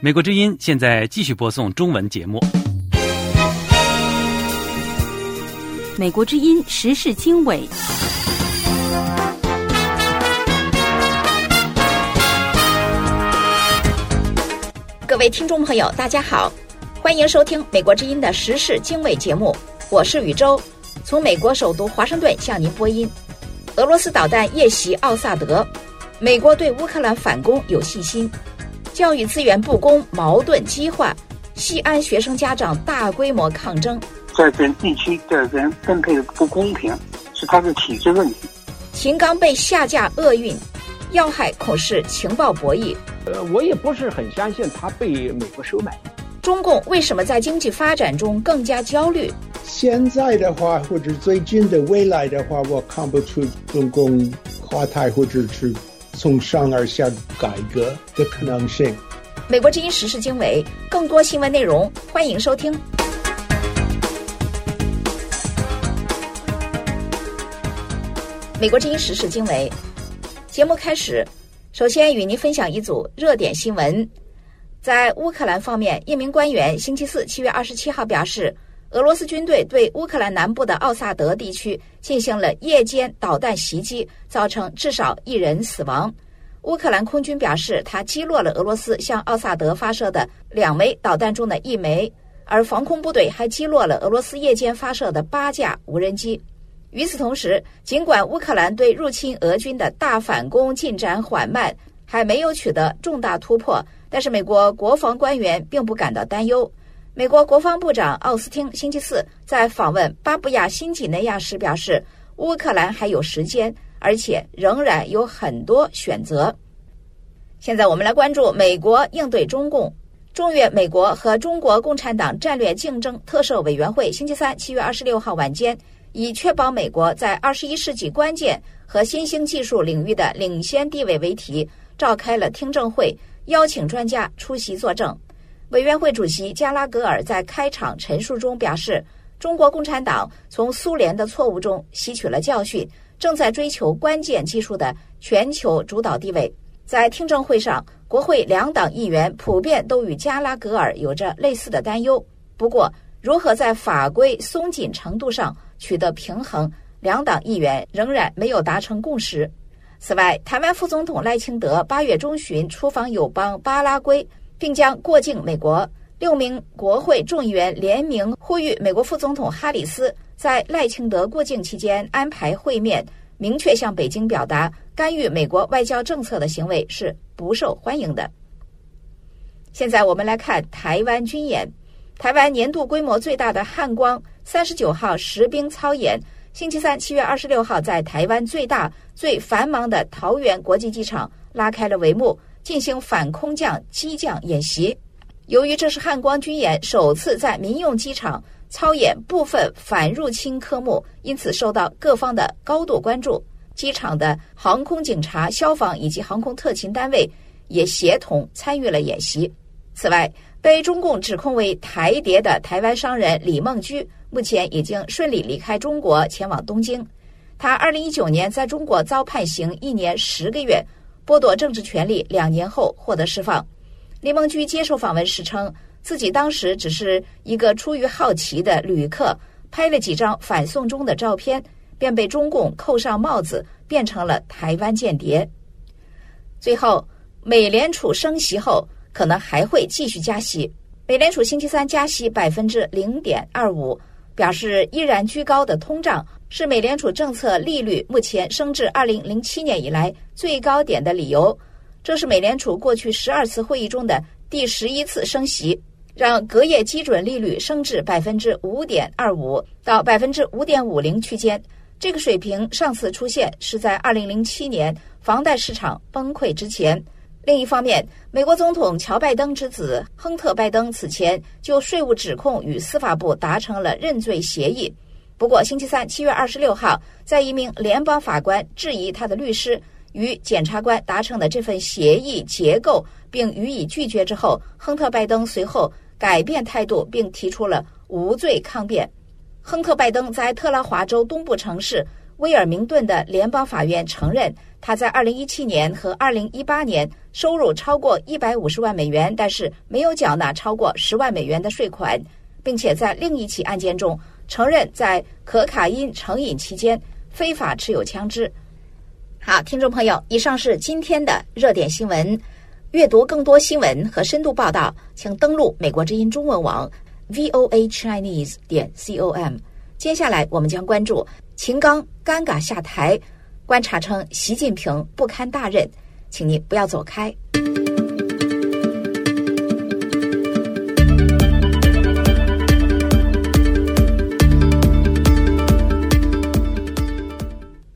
美国之音现在继续播送中文节目。美国之音时事经纬。各位听众朋友，大家好，欢迎收听美国之音的时事经纬节目，我是宇宙，从美国首都华盛顿向您播音。俄罗斯导弹夜袭奥萨德，美国对乌克兰反攻有信心。教育资源不公，矛盾激化。西安学生家长大规模抗争。在这地区的人分配的不公平，是他的体制问题。秦刚被下架厄运，要害恐是情报博弈。呃，我也不是很相信他被美国收买。中共为什么在经济发展中更加焦虑？现在的话，或者最近的未来的话，我看不出中共垮台或者是。从上而下改革的可能性。美国之音时事经纬，更多新闻内容，欢迎收听。美国之音时事经纬节目开始，首先与您分享一组热点新闻。在乌克兰方面，一名官员星期四七月二十七号表示。俄罗斯军队对乌克兰南部的奥萨德地区进行了夜间导弹袭击，造成至少一人死亡。乌克兰空军表示，他击落了俄罗斯向奥萨德发射的两枚导弹中的一枚，而防空部队还击落了俄罗斯夜间发射的八架无人机。与此同时，尽管乌克兰对入侵俄军的大反攻进展缓慢，还没有取得重大突破，但是美国国防官员并不感到担忧。美国国防部长奥斯汀星期四在访问巴布亚新几内亚时表示，乌克兰还有时间，而且仍然有很多选择。现在我们来关注美国应对中共。中越美国和中国共产党战略竞争特设委员会星期三七月二十六号晚间，以确保美国在二十一世纪关键和新兴技术领域的领先地位为题，召开了听证会，邀请专家出席作证。委员会主席加拉格尔在开场陈述中表示，中国共产党从苏联的错误中吸取了教训，正在追求关键技术的全球主导地位。在听证会上，国会两党议员普遍都与加拉格尔有着类似的担忧。不过，如何在法规松紧程度上取得平衡，两党议员仍然没有达成共识。此外，台湾副总统赖清德八月中旬出访友邦巴拉圭。并将过境美国。六名国会众议员联名呼吁美国副总统哈里斯在赖清德过境期间安排会面，明确向北京表达干预美国外交政策的行为是不受欢迎的。现在我们来看台湾军演。台湾年度规模最大的汉光三十九号实兵操演，星期三七月二十六号在台湾最大、最繁忙的桃园国际机场拉开了帷幕。进行反空降机降演习。由于这是汉光军演首次在民用机场操演部分反入侵科目，因此受到各方的高度关注。机场的航空警察、消防以及航空特勤单位也协同参与了演习。此外，被中共指控为台谍的台湾商人李梦居，目前已经顺利离开中国，前往东京。他二零一九年在中国遭判刑一年十个月。剥夺政治权利两年后获得释放，李梦居接受访问时称，自己当时只是一个出于好奇的旅客，拍了几张反送中的照片，便被中共扣上帽子，变成了台湾间谍。最后，美联储升息后可能还会继续加息，美联储星期三加息百分之零点二五，表示依然居高的通胀。是美联储政策利率目前升至二零零七年以来最高点的理由。这是美联储过去十二次会议中的第十一次升息，让隔夜基准利率升至百分之五点二五到百分之五点五零区间。这个水平上次出现是在二零零七年房贷市场崩溃之前。另一方面，美国总统乔拜登之子亨特拜登此前就税务指控与司法部达成了认罪协议。不过，星期三七月二十六号，在一名联邦法官质疑他的律师与检察官达成的这份协议结构，并予以拒绝之后，亨特·拜登随后改变态度，并提出了无罪抗辩。亨特·拜登在特拉华州东部城市威尔明顿的联邦法院承认，他在2017年和2018年收入超过150万美元，但是没有缴纳超过10万美元的税款，并且在另一起案件中承认在可卡因成瘾期间非法持有枪支。好，听众朋友，以上是今天的热点新闻。阅读更多新闻和深度报道，请登录美国之音中文网 voa chinese 点 com。接下来，我们将关注秦刚尴尬下台，观察称习近平不堪大任，请您不要走开。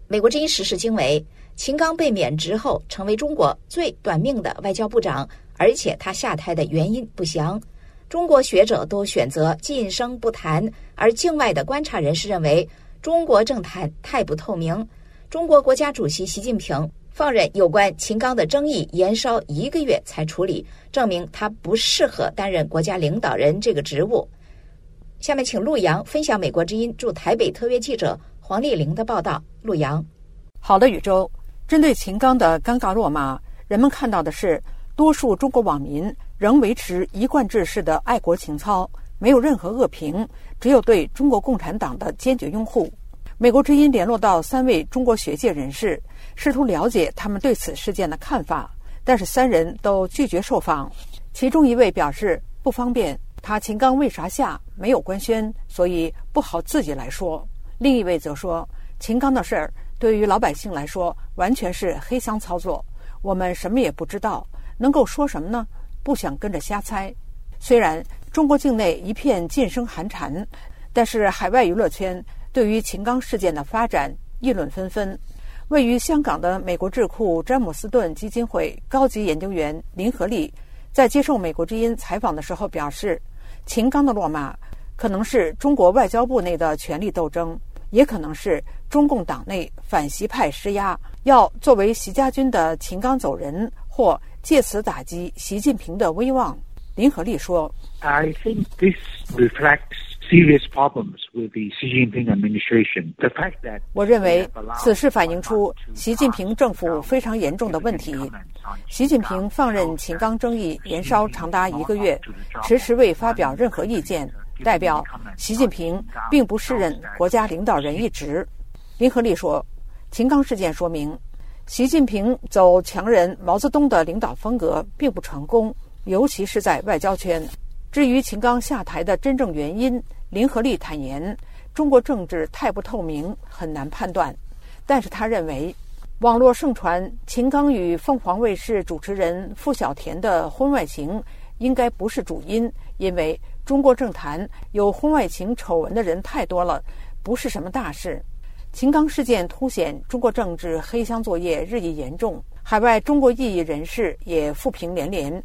美国之音时事经纬：秦刚被免职后，成为中国最短命的外交部长，而且他下台的原因不详。中国学者都选择晋升不谈，而境外的观察人士认为，中国政坛太不透明。中国国家主席习近平放任有关秦刚的争议延烧一个月才处理，证明他不适合担任国家领导人这个职务。下面请陆阳分享美国之音驻台北特约记者黄丽玲的报道。陆阳，好的，宇宙。针对秦刚的尴尬落马，人们看到的是多数中国网民。仍维持一贯制式的爱国情操，没有任何恶评，只有对中国共产党的坚决拥护。美国之音联络到三位中国学界人士，试图了解他们对此事件的看法，但是三人都拒绝受访。其中一位表示不方便，他秦刚为啥下没有官宣，所以不好自己来说。另一位则说，秦刚的事儿对于老百姓来说完全是黑箱操作，我们什么也不知道，能够说什么呢？不想跟着瞎猜。虽然中国境内一片晋升寒蝉，但是海外娱乐圈对于秦刚事件的发展议论纷纷。位于香港的美国智库詹姆斯顿基金会高级研究员林和利在接受美国之音采访的时候表示：“秦刚的落马可能是中国外交部内的权力斗争，也可能是中共党内反习派施压，要作为习家军的秦刚走人或。”借此打击习近平的威望，林和利说：“I think this reflects serious problems with the Xi Jinping administration. The fact that 我认为此事反映出习近平政府非常严重的问题。习近平放任秦刚争议延烧长达一个月，迟迟未发表任何意见，代表习近平并不适任国家领导人一职。”林和利说：“秦刚事件说明。”习近平走强人毛泽东的领导风格并不成功，尤其是在外交圈。至于秦刚下台的真正原因，林和利坦言，中国政治太不透明，很难判断。但是他认为，网络盛传秦刚与凤凰卫视主持人付小田的婚外情，应该不是主因，因为中国政坛有婚外情丑闻的人太多了，不是什么大事。秦刚事件凸显中国政治黑箱作业日益严重，海外中国异议人士也负评连连。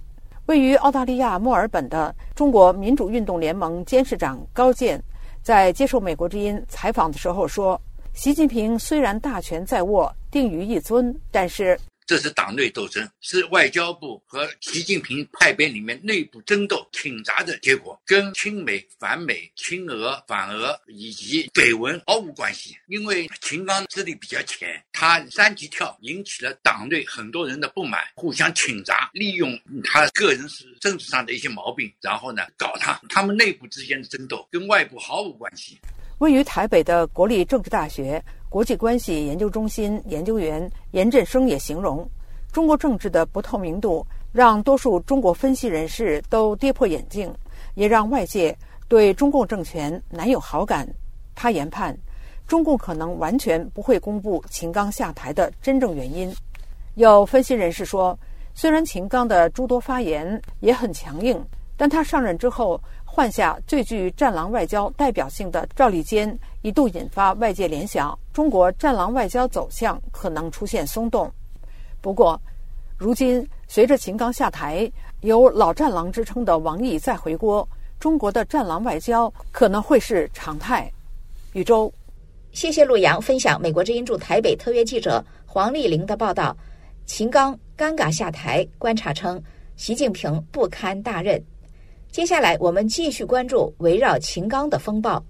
位于澳大利亚墨尔本的中国民主运动联盟监事长高健在接受美国之音采访的时候说：“习近平虽然大权在握，定于一尊，但是。”这是党内斗争，是外交部和习近平派别里面内部争斗、挺杂的结果，跟亲美、反美、亲俄、反俄以及绯闻毫无关系。因为秦刚资历比较浅，他三级跳引起了党内很多人的不满，互相挺砸，利用他个人是政治上的一些毛病，然后呢搞他。他们内部之间的争斗跟外部毫无关系。位于台北的国立政治大学。国际关系研究中心研究员严振声也形容，中国政治的不透明度让多数中国分析人士都跌破眼镜，也让外界对中共政权难有好感。他研判，中共可能完全不会公布秦刚下台的真正原因。有分析人士说，虽然秦刚的诸多发言也很强硬，但他上任之后。换下最具“战狼外交”代表性的赵立坚，一度引发外界联想，中国“战狼外交”走向可能出现松动。不过，如今随着秦刚下台，有“老战狼”之称的王毅再回国，中国的“战狼外交”可能会是常态。宇宙，谢谢陆阳分享美国之音驻台北特约记者黄丽玲的报道。秦刚尴尬下台，观察称习近平不堪大任。接下来，我们继续关注围绕秦刚的风暴。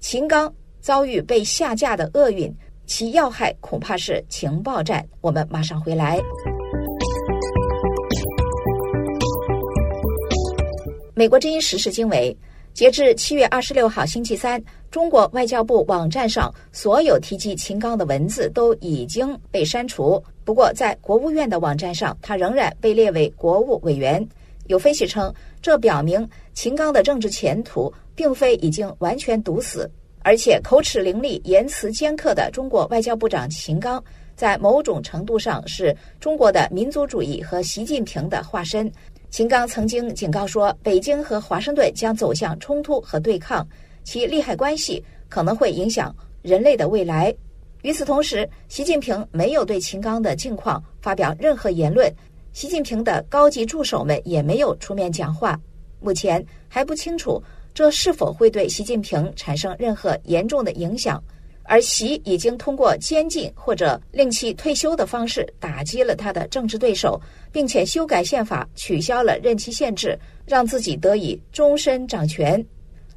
秦刚遭遇被下架的厄运，其要害恐怕是情报战。我们马上回来。美国之音时事经纬，截至七月二十六号星期三，中国外交部网站上所有提及秦刚的文字都已经被删除。不过，在国务院的网站上，他仍然被列为国务委员。有分析称，这表明秦刚的政治前途并非已经完全堵死，而且口齿伶俐、言辞尖刻的中国外交部长秦刚，在某种程度上是中国的民族主义和习近平的化身。秦刚曾经警告说，北京和华盛顿将走向冲突和对抗，其利害关系可能会影响人类的未来。与此同时，习近平没有对秦刚的境况发表任何言论，习近平的高级助手们也没有出面讲话。目前还不清楚这是否会对习近平产生任何严重的影响。而习已经通过监禁或者令其退休的方式打击了他的政治对手，并且修改宪法，取消了任期限制，让自己得以终身掌权。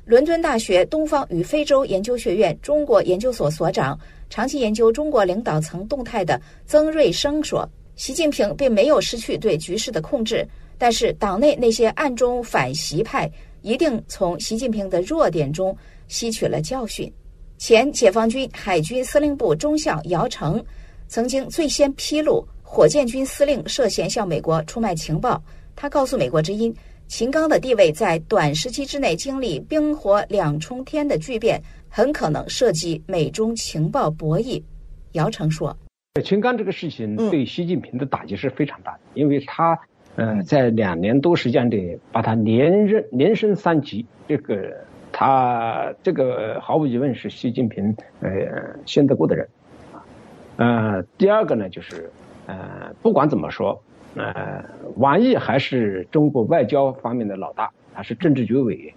伦敦大学东方与非洲研究学院中国研究所所长、长期研究中国领导层动态的曾瑞生说：“习近平并没有失去对局势的控制，但是党内那些暗中反习派一定从习近平的弱点中吸取了教训。”前解放军海军司令部中校姚成曾经最先披露火箭军司令涉嫌向美国出卖情报。他告诉美国之音，秦刚的地位在短时期之内经历冰火两重天的巨变，很可能涉及美中情报博弈。姚成说：“秦刚这个事情对习近平的打击是非常大的，因为他呃在两年多时间里把他连任连升三级，这个。”他这个毫无疑问是习近平呃信得过的人，呃，第二个呢就是呃不管怎么说，呃，王毅还是中国外交方面的老大，他是政治局委，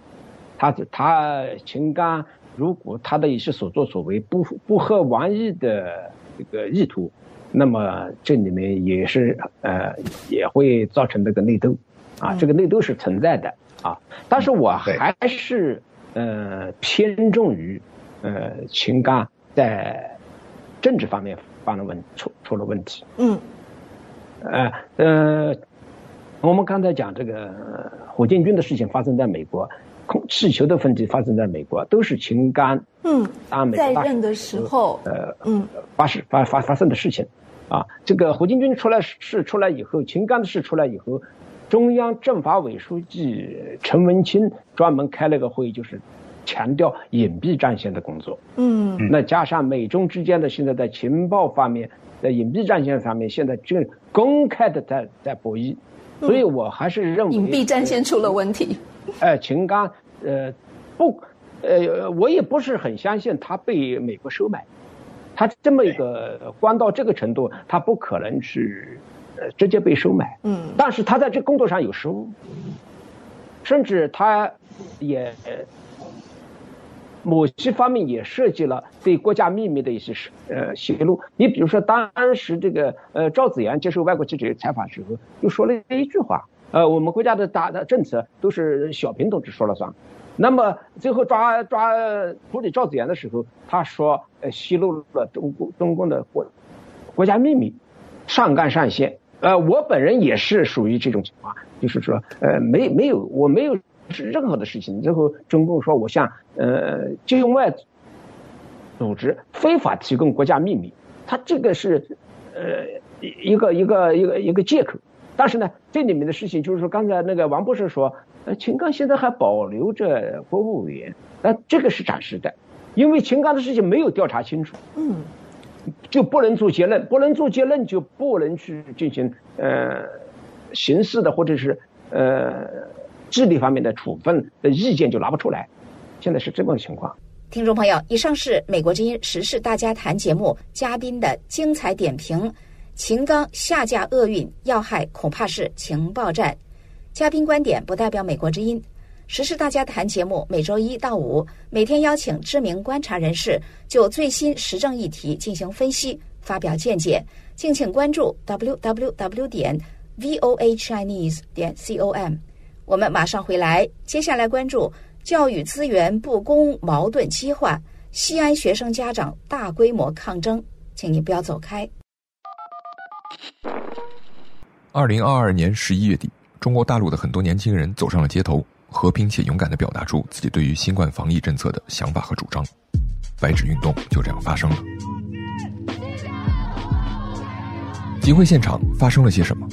他他秦刚如果他的一些所作所为不不合王毅的这个意图，那么这里面也是呃也会造成这个内斗，啊，这个内斗是存在的啊，但是我还是。呃，偏重于呃，秦刚在政治方面犯了问出出了问题。嗯。呃呃，我们刚才讲这个火箭军的事情发生在美国，空气球的问题发生在美国，都是秦刚嗯在任的时候呃嗯发生发发发生的事情啊。这个火箭军出来事出来以后，秦刚的事出来以后。中央政法委书记陈文清专门开了个会，就是强调隐蔽战线的工作。嗯，那加上美中之间的现在在情报方面，在隐蔽战线上面，现在正公开的在在博弈，所以我还是认为隐蔽战线出了问题。哎，秦刚，呃，不，呃，我也不是很相信他被美国收买，他这么一个官到这个程度，他不可能是。直接被收买，嗯，但是他在这工作上有失误，甚至他也某些方面也涉及了对国家秘密的一些呃泄露。你比如说，当时这个呃赵子阳接受外国记者采访时候，就说了一句话：呃，我们国家的大的政策都是小平同志说了算。那么最后抓抓处理赵子阳的时候，他说呃泄露了中共中共的国国家秘密，上纲上线。呃，我本人也是属于这种情况，就是说，呃，没没有，我没有任何的事情。最后中共说我向呃境外组织非法提供国家秘密，他这个是呃一个一个一个一个借口。但是呢，这里面的事情就是说，刚才那个王博士说，呃，秦刚现在还保留着国务委员，那这个是暂时的，因为秦刚的事情没有调查清楚。嗯。就不能做结论，不能做结论就不能去进行呃刑事的或者是呃智力方面的处分的意见就拿不出来，现在是这么个情况。听众朋友，以上是美国之音时事大家谈节目嘉宾的精彩点评。秦刚下架厄运要害恐怕是情报战，嘉宾观点不代表美国之音。时事大家谈节目每周一到五，每天邀请知名观察人士就最新时政议题进行分析、发表见解。敬请关注 www 点 voachinese 点 com。我们马上回来，接下来关注教育资源不公矛盾激化，西安学生家长大规模抗争，请你不要走开。二零二二年十一月底，中国大陆的很多年轻人走上了街头，和平且勇敢地表达出自己对于新冠防疫政策的想法和主张。白纸运动就这样发生了。集会现场发生了些什么？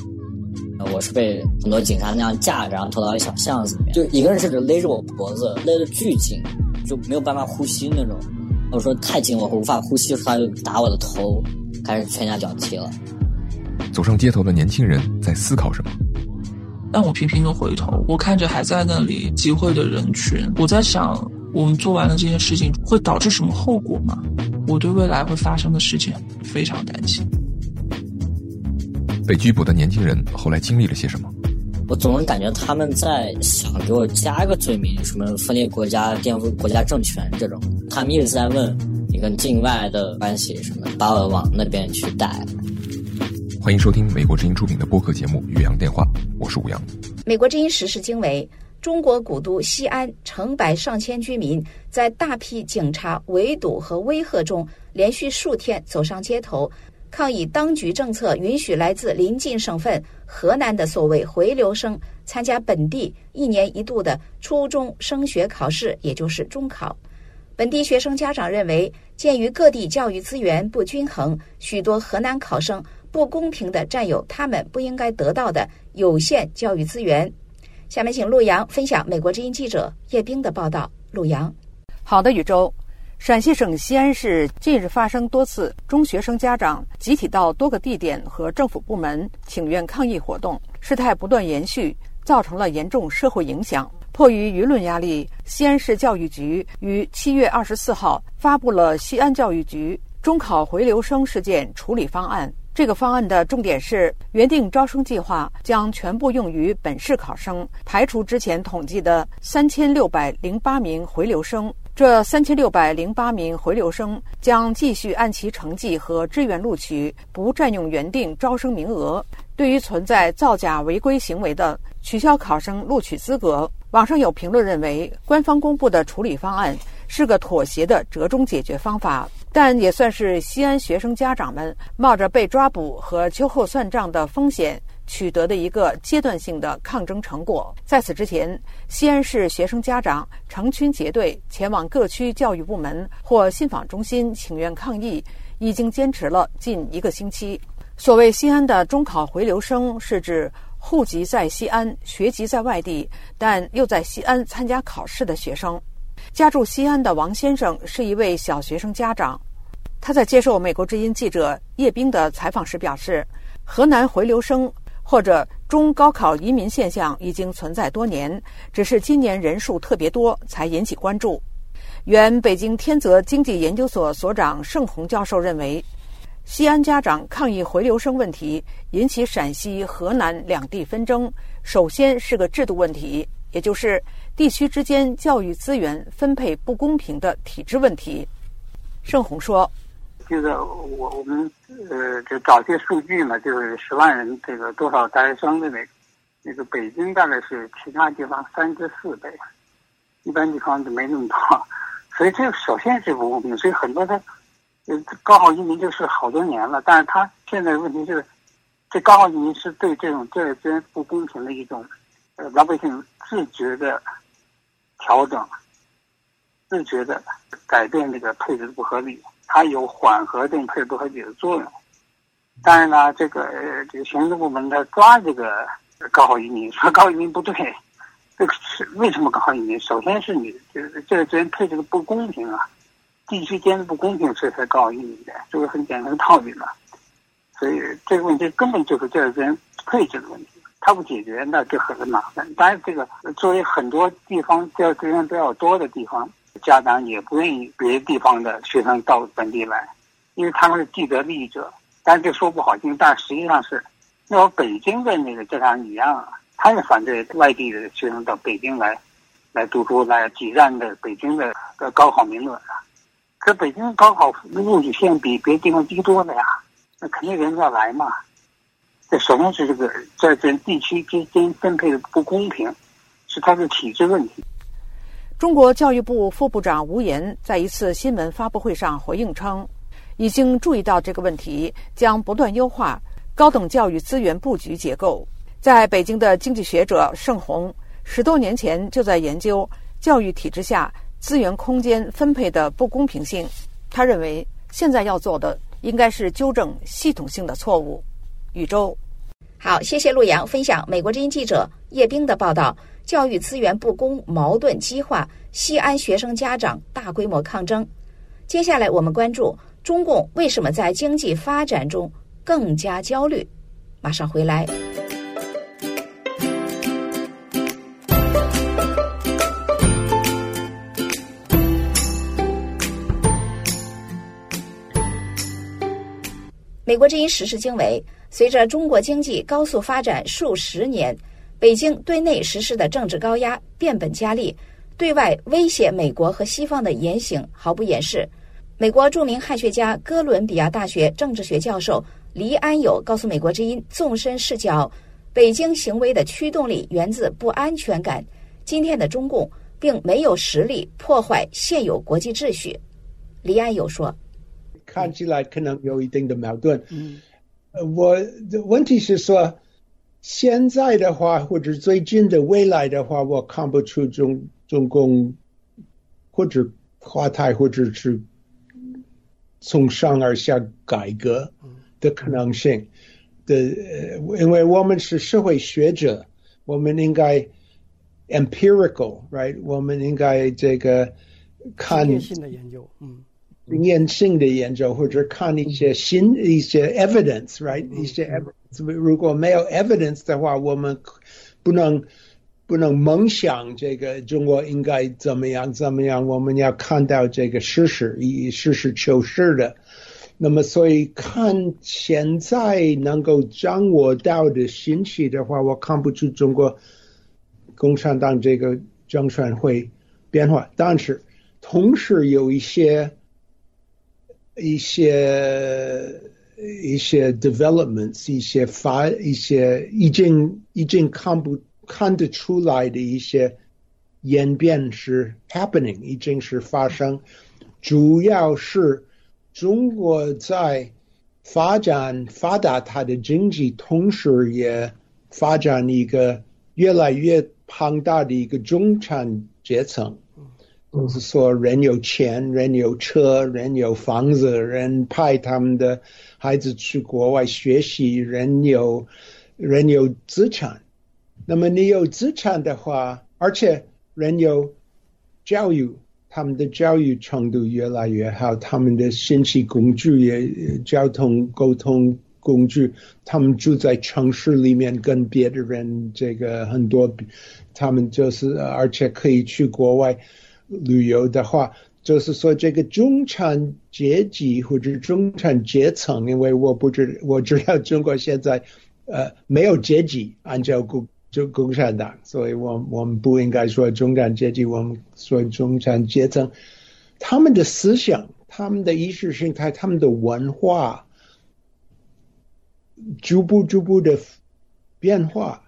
我是被很多警察那样架着，然后拖到一小巷子里面，就一个人甚至勒着我脖子，勒得巨紧，就没有办法呼吸那种。我说太紧，我无法呼吸，他就打我的头，开始拳打脚踢了。走上街头的年轻人在思考什么？但我频频的回头，我看着还在那里集会的人群，我在想，我们做完了这件事情会导致什么后果吗？我对未来会发生的事情非常担心。被拘捕的年轻人后来经历了些什么？我总能感觉他们在想给我加一个罪名，什么分裂国家、颠覆国家政权这种。他们一直在问你跟境外的关系什么，把我往那边去带。欢迎收听美国之音出品的播客节目《岳阳电话》，我是吴阳。美国之音时事经纬：中国古都西安，成百上千居民在大批警察围堵和威吓中，连续数天走上街头，抗议当局政策允许来自邻近省份河南的所谓回流生参加本地一年一度的初中升学考试，也就是中考。本地学生家长认为，鉴于各地教育资源不均衡，许多河南考生。不公平的占有他们不应该得到的有限教育资源。下面请陆阳分享美国之音记者叶冰的报道。陆阳，好的，宇宙。陕西省西安市近日发生多次中学生家长集体到多个地点和政府部门请愿抗议活动，事态不断延续，造成了严重社会影响。迫于舆论压力，西安市教育局于七月二十四号发布了《西安教育局中考回流生事件处理方案》。这个方案的重点是，原定招生计划将全部用于本市考生，排除之前统计的三千六百零八名回流生。这三千六百零八名回流生将继续按其成绩和志愿录取，不占用原定招生名额。对于存在造假违规行为的，取消考生录取资格。网上有评论认为，官方公布的处理方案是个妥协的折中解决方法。但也算是西安学生家长们冒着被抓捕和秋后算账的风险取得的一个阶段性的抗争成果。在此之前，西安市学生家长成群结队前往各区教育部门或信访中心请愿抗议，已经坚持了近一个星期。所谓西安的中考回流生，是指户籍在西安、学籍在外地，但又在西安参加考试的学生。家住西安的王先生是一位小学生家长，他在接受美国之音记者叶冰的采访时表示，河南回流生或者中高考移民现象已经存在多年，只是今年人数特别多才引起关注。原北京天泽经济研究所所长盛红教授认为，西安家长抗议回流生问题引起陕西、河南两地纷争，首先是个制度问题，也就是。地区之间教育资源分配不公平的体制问题，盛红说：“就是我我们呃就找些数据嘛，就是十万人这个多少大学生的那个，那个北京大概是其他地方三至四倍，一般地方就没那么多，所以这个首先是不公平。所以很多的呃高考移民就是好多年了，但是他现在问题是，这高考移民是对这种教育资源不公平的一种呃老百姓自觉的。”调整，自觉的改变这个配置不合理，它有缓和这种配置不合理的作用。当然呢，这个这个行政部门他抓这个高考移民，说高考移民不对，这个是为什么高考移民？首先是你这这个资源配置的不公平啊，地区间的不公平，所以才高考移民的，这个很简单的道理嘛。所以这个问题根本就是这个资源配置的问题。他不解决，那就很麻烦。当然，这个作为很多地方教育资源比较多的地方，家长也不愿意别的地方的学生到本地来，因为他们是既得利益者。但是这说不好听，但实际上是，那我北京的那个家长一样啊，他也反对外地的学生到北京来，来读书，来挤占的北京的高考名额啊。可北京高考录取线比别的地方低多了呀，那肯定人家要来嘛。这首先是这个在这地区之间分配的不公平，是它的体制问题。中国教育部副部长吴岩在一次新闻发布会上回应称，已经注意到这个问题，将不断优化高等教育资源布局结构。在北京的经济学者盛红十多年前就在研究教育体制下资源空间分配的不公平性。他认为，现在要做的应该是纠正系统性的错误。宇宙，好，谢谢陆阳分享美国之音记者叶冰的报道：教育资源不公矛盾激化，西安学生家长大规模抗争。接下来我们关注中共为什么在经济发展中更加焦虑？马上回来。美国之音时事经纬：随着中国经济高速发展数十年，北京对内实施的政治高压变本加厉，对外威胁美国和西方的言行毫不掩饰。美国著名汉学家、哥伦比亚大学政治学教授黎安友告诉美国之音：“纵深视角，北京行为的驱动力源自不安全感。今天的中共并没有实力破坏现有国际秩序。”黎安友说。看起来可能有一定的矛盾。嗯，我的问题是说，现在的话或者最近的未来的话，我看不出中中共或者华泰或者是从上而下改革的可能性的，因为我们是社会学者，我们应该 empirical，right？我们应该这个看性的研究，嗯。经验性的研究，或者看一些新一些 evidence，right？一些 evidence，如果没有 evidence 的话，我们不能不能梦想这个中国应该怎么样怎么样。我们要看到这个事实，以实事求是的。那么，所以看现在能够掌握到的信息的话，我看不出中国共产党这个政权会变化。但是，同时有一些。一些一些 developments，一些发一些已经已经看不看得出来的一些演变是 happening，已经是发生。主要是中国在发展发达它的经济，同时也发展一个越来越庞大的一个中产阶层。就是说，人有钱，人有车，人有房子，人派他们的孩子去国外学习，人有人有资产。那么你有资产的话，而且人有教育，他们的教育程度越来越好，他们的信息工具也交通沟通工具，他们住在城市里面，跟别的人这个很多，他们就是而且可以去国外。旅游的话，就是说这个中产阶级或者中产阶层，因为我不知我知道中国现在呃没有阶级，按照共就共产党，所以我我们不应该说中产阶级，我们说中产阶层，他们的思想、他们的意识形态、他们的文化，逐步逐步的变化。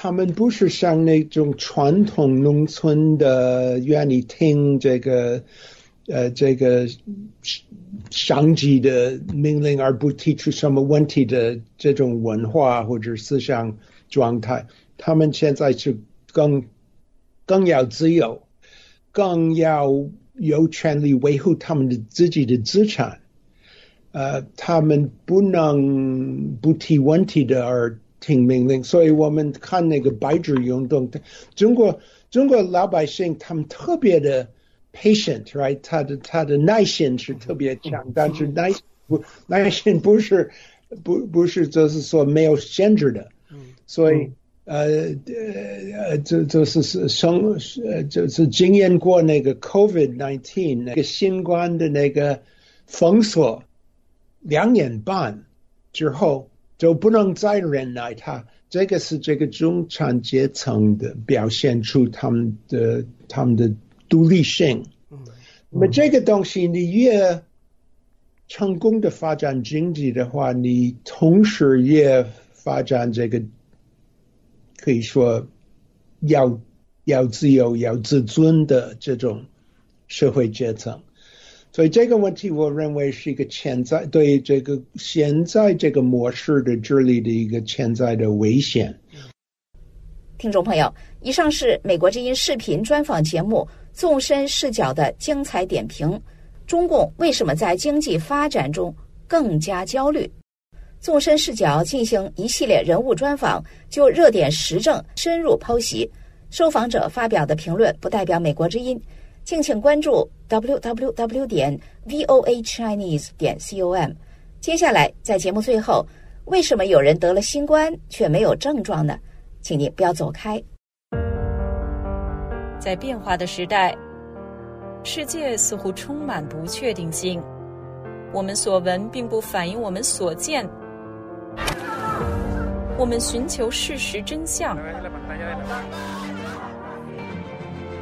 他们不是像那种传统农村的愿意听这个呃这个上级的命令而不提出什么问题的这种文化或者思想状态。他们现在是更更要自由，更要有权利维护他们的自己的资产。呃，他们不能不提问题的而。听命令，所以我们看那个白纸运动，中国中国老百姓他们特别的 patient，right？他的他的耐心是特别强，但是耐不耐心不是不不是就是说没有限制的，所以呃呃就就是是生呃就是经验过那个 COVID nineteen 那个新冠的那个封锁两年半之后。就不能再忍耐他，这个是这个中产阶层的表现出他们的他们的独立性。那么这个东西，你越成功的发展经济的话，你同时也发展这个可以说要要自由、要自尊的这种社会阶层。所以这个问题，我认为是一个潜在对这个现在这个模式的治理的一个潜在的危险。听众朋友，以上是美国之音视频专访节目《纵深视角》的精彩点评：中共为什么在经济发展中更加焦虑？纵深视角进行一系列人物专访，就热点时政深入剖析。受访者发表的评论不代表美国之音。敬请关注 www 点 voachinese 点 com。接下来，在节目最后，为什么有人得了新冠却没有症状呢？请您不要走开。在变化的时代，世界似乎充满不确定性。我们所闻并不反映我们所见。我们寻求事实真相。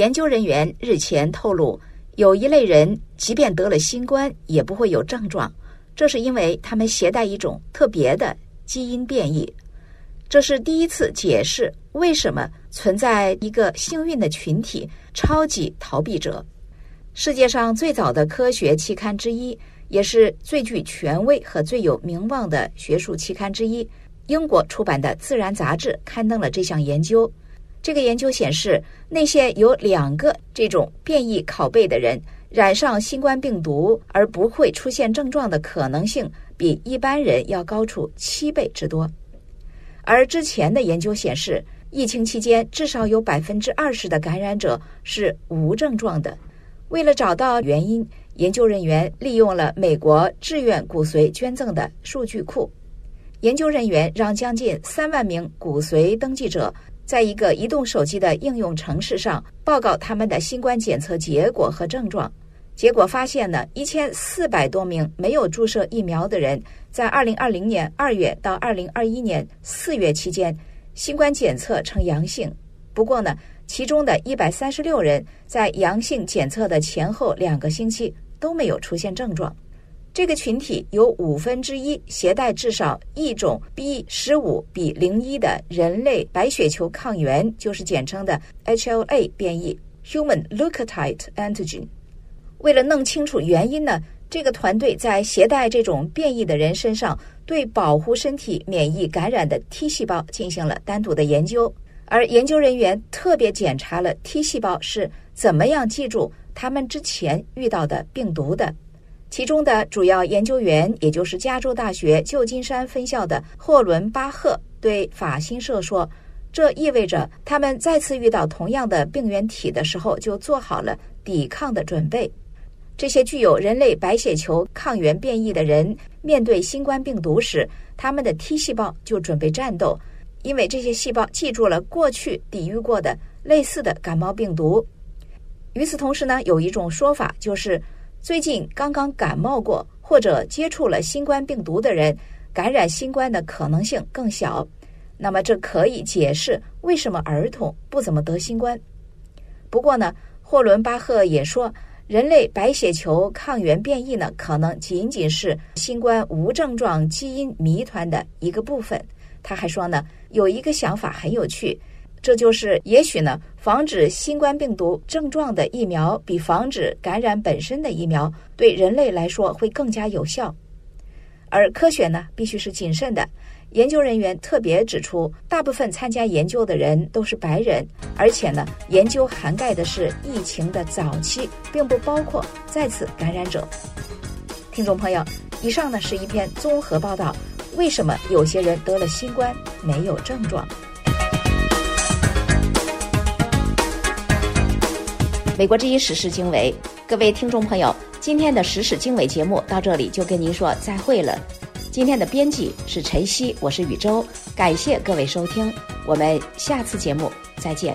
研究人员日前透露，有一类人即便得了新冠也不会有症状，这是因为他们携带一种特别的基因变异。这是第一次解释为什么存在一个幸运的群体——超级逃避者。世界上最早的科学期刊之一，也是最具权威和最有名望的学术期刊之一——英国出版的《自然》杂志刊登了这项研究。这个研究显示，那些有两个这种变异拷贝的人染上新冠病毒而不会出现症状的可能性，比一般人要高出七倍之多。而之前的研究显示，疫情期间至少有百分之二十的感染者是无症状的。为了找到原因，研究人员利用了美国志愿骨髓捐赠的数据库。研究人员让将近三万名骨髓登记者。在一个移动手机的应用程式上报告他们的新冠检测结果和症状，结果发现呢，一千四百多名没有注射疫苗的人，在二零二零年二月到二零二一年四月期间，新冠检测呈阳性。不过呢，其中的一百三十六人在阳性检测的前后两个星期都没有出现症状。这个群体有五分之一携带至少一种 B 十五比零一的人类白血球抗原，就是简称的 HLA 变异 （Human Leukocyte Antigen）。为了弄清楚原因呢，这个团队在携带这种变异的人身上，对保护身体免疫感染的 T 细胞进行了单独的研究，而研究人员特别检查了 T 细胞是怎么样记住他们之前遇到的病毒的。其中的主要研究员，也就是加州大学旧金山分校的霍伦·巴赫，对法新社说：“这意味着他们再次遇到同样的病原体的时候，就做好了抵抗的准备。这些具有人类白血球抗原变异的人，面对新冠病毒时，他们的 T 细胞就准备战斗，因为这些细胞记住了过去抵御过的类似的感冒病毒。与此同时呢，有一种说法就是。”最近刚刚感冒过或者接触了新冠病毒的人，感染新冠的可能性更小。那么，这可以解释为什么儿童不怎么得新冠。不过呢，霍伦巴赫也说，人类白血球抗原变异呢，可能仅仅是新冠无症状基因谜团的一个部分。他还说呢，有一个想法很有趣。这就是，也许呢，防止新冠病毒症状的疫苗比防止感染本身的疫苗对人类来说会更加有效。而科学呢，必须是谨慎的。研究人员特别指出，大部分参加研究的人都是白人，而且呢，研究涵盖的是疫情的早期，并不包括再次感染者。听众朋友，以上呢是一篇综合报道：为什么有些人得了新冠没有症状？美国之音时事经纬，各位听众朋友，今天的时事经纬节目到这里就跟您说再会了。今天的编辑是晨曦，我是宇宙，感谢各位收听，我们下次节目再见。